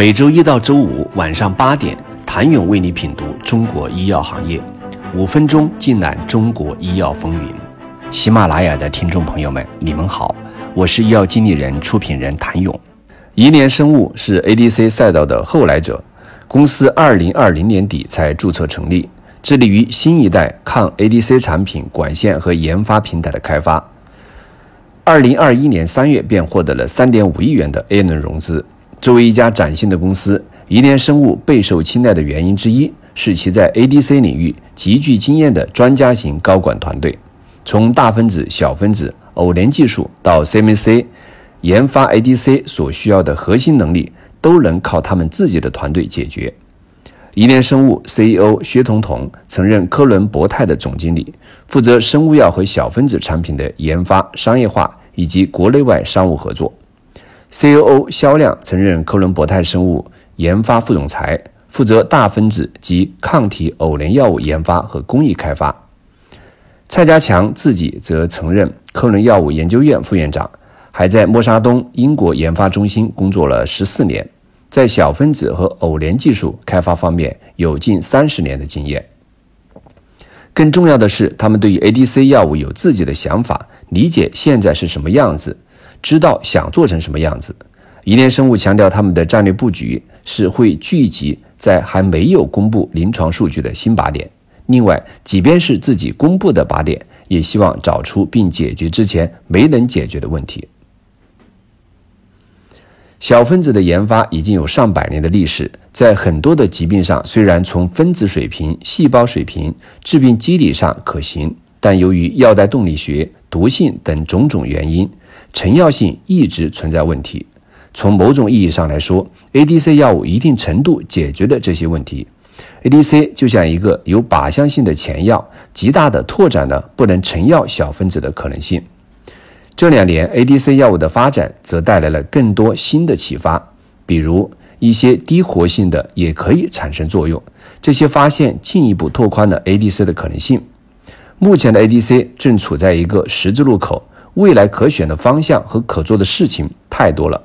每周一到周五晚上八点，谭勇为你品读中国医药行业，五分钟尽览中国医药风云。喜马拉雅的听众朋友们，你们好，我是医药经理人、出品人谭勇。颐联生物是 ADC 赛道的后来者，公司二零二零年底才注册成立，致力于新一代抗 ADC 产品管线和研发平台的开发。二零二一年三月便获得了三点五亿元的 A 轮融资。作为一家崭新的公司，宜联生物备受青睐的原因之一是其在 ADC 领域极具经验的专家型高管团队。从大分子、小分子、偶联技术到 CMC 研发 ADC 所需要的核心能力，都能靠他们自己的团队解决。宜联生物 CEO 薛彤彤曾任科伦博泰的总经理，负责生物药和小分子产品的研发、商业化以及国内外商务合作。C.O.O. 肖亮曾任科伦博泰生物研发副总裁，负责大分子及抗体偶联药物研发和工艺开发。蔡家强自己则曾任科伦药物研究院副院长，还在默沙东英国研发中心工作了十四年，在小分子和偶联技术开发方面有近三十年的经验。更重要的是，他们对于 ADC 药物有自己的想法，理解现在是什么样子。知道想做成什么样子。宜联生物强调，他们的战略布局是会聚集在还没有公布临床数据的新靶点。另外，即便是自己公布的靶点，也希望找出并解决之前没能解决的问题。小分子的研发已经有上百年的历史，在很多的疾病上，虽然从分子水平、细胞水平、致病机理上可行，但由于药代动力学、毒性等种种原因。成药性一直存在问题。从某种意义上来说，ADC 药物一定程度解决了这些问题。ADC 就像一个有靶向性的前药，极大的拓展了不能成药小分子的可能性。这两年，ADC 药物的发展则带来了更多新的启发，比如一些低活性的也可以产生作用。这些发现进一步拓宽了 ADC 的可能性。目前的 ADC 正处在一个十字路口。未来可选的方向和可做的事情太多了。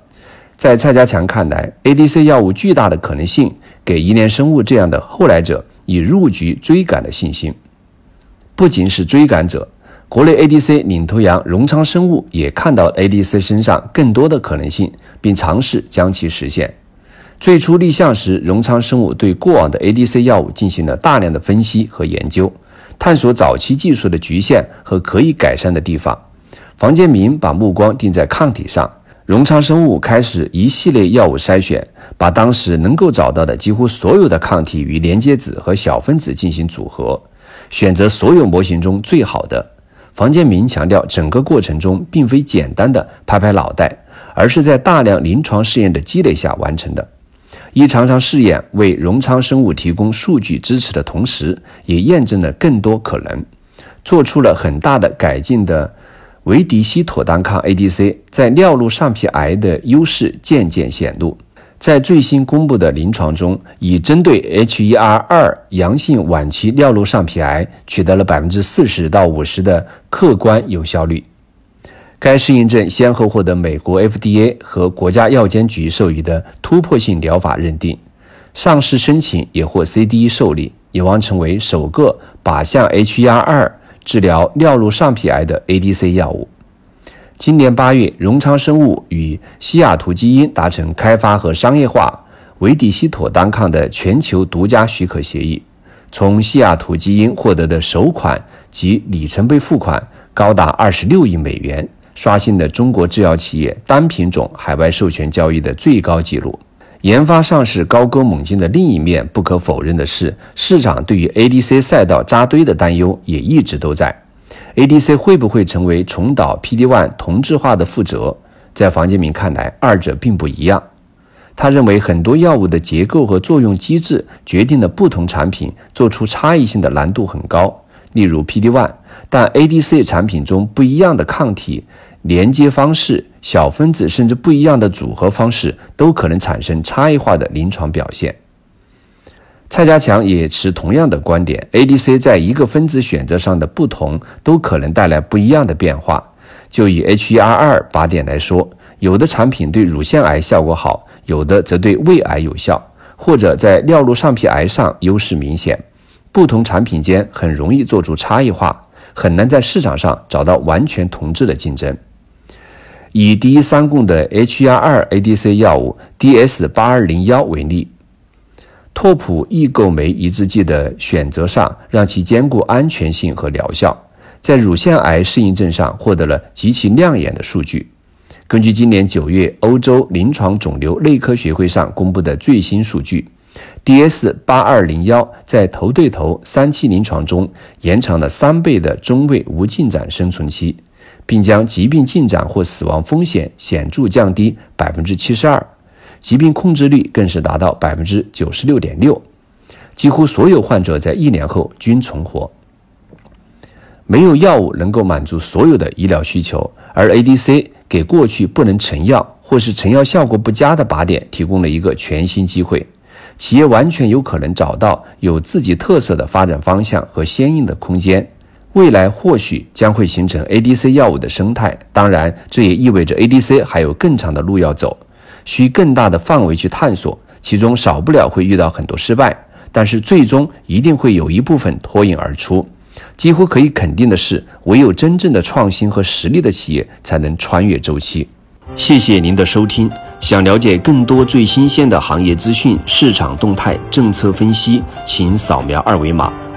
在蔡家强看来，ADC 药物巨大的可能性给宜联生物这样的后来者以入局追赶的信心。不仅是追赶者，国内 ADC 领头羊荣昌生物也看到 ADC 身上更多的可能性，并尝试将其实现。最初立项时，荣昌生物对过往的 ADC 药物进行了大量的分析和研究，探索早期技术的局限和可以改善的地方。房建明把目光定在抗体上，荣昌生物开始一系列药物筛选，把当时能够找到的几乎所有的抗体与连接子和小分子进行组合，选择所有模型中最好的。房建明强调，整个过程中并非简单的拍拍脑袋，而是在大量临床试验的积累下完成的。一场场试验为荣昌生物提供数据支持的同时，也验证了更多可能，做出了很大的改进的。维迪西妥单抗 ADC 在尿路上皮癌的优势渐渐显露，在最新公布的临床中，已针对 HER2 阳性晚期尿路上皮癌取得了百分之四十到五十的客观有效率。该适应症先后获得美国 FDA 和国家药监局授予的突破性疗法认定，上市申请也获 CDE 受理，有望成为首个靶向 HER2。治疗尿路上皮癌的 ADC 药物。今年八月，荣昌生物与西雅图基因达成开发和商业化维迪西妥单抗的全球独家许可协议。从西雅图基因获得的首款及里程碑付款高达二十六亿美元，刷新了中国制药企业单品种海外授权交易的最高纪录。研发上市高歌猛进的另一面，不可否认的是，市场对于 ADC 赛道扎堆的担忧也一直都在。ADC 会不会成为重蹈 PD-1 同质化的覆辙？在房建明看来，二者并不一样。他认为，很多药物的结构和作用机制决定了不同产品做出差异性的难度很高。例如 PD-1，但 ADC 产品中不一样的抗体。连接方式、小分子甚至不一样的组合方式，都可能产生差异化的临床表现。蔡家强也持同样的观点：ADC 在一个分子选择上的不同，都可能带来不一样的变化。就以 HER2 靶点来说，有的产品对乳腺癌效果好，有的则对胃癌有效，或者在尿路上皮癌上优势明显。不同产品间很容易做出差异化，很难在市场上找到完全同质的竞争。以第一三共的 HR2 ADC 药物 DS 八二零幺为例，拓扑异构酶抑制剂的选择上，让其兼顾安全性和疗效，在乳腺癌适应症上获得了极其亮眼的数据。根据今年九月欧洲临床肿瘤内科学会上公布的最新数据，DS 八二零幺在头对头三期临床中延长了三倍的中位无进展生存期，并将疾病进展或死亡风险显著降低百分之七十二，疾病控制率更是达到百分之九十六点六，几乎所有患者在一年后均存活。没有药物能够满足所有的医疗需求，而 ADC。给过去不能成药或是成药效果不佳的靶点提供了一个全新机会，企业完全有可能找到有自己特色的发展方向和相应的空间。未来或许将会形成 ADC 药物的生态，当然，这也意味着 ADC 还有更长的路要走，需更大的范围去探索，其中少不了会遇到很多失败，但是最终一定会有一部分脱颖而出。几乎可以肯定的是，唯有真正的创新和实力的企业才能穿越周期。谢谢您的收听。想了解更多最新鲜的行业资讯、市场动态、政策分析，请扫描二维码